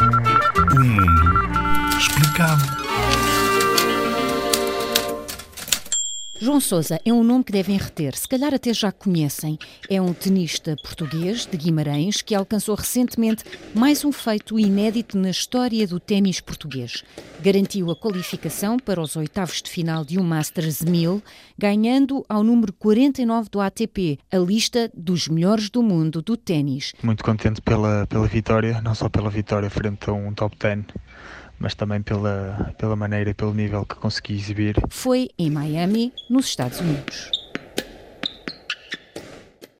O mundo explicado. João Sousa é um nome que devem reter, se calhar até já conhecem. É um tenista português de Guimarães que alcançou recentemente mais um feito inédito na história do ténis português. Garantiu a qualificação para os oitavos de final de um Masters 1000, ganhando ao número 49 do ATP, a lista dos melhores do mundo do ténis. Muito contente pela, pela vitória, não só pela vitória frente a um top 10 mas também pela, pela maneira e pelo nível que consegui exibir. Foi em Miami, nos Estados Unidos.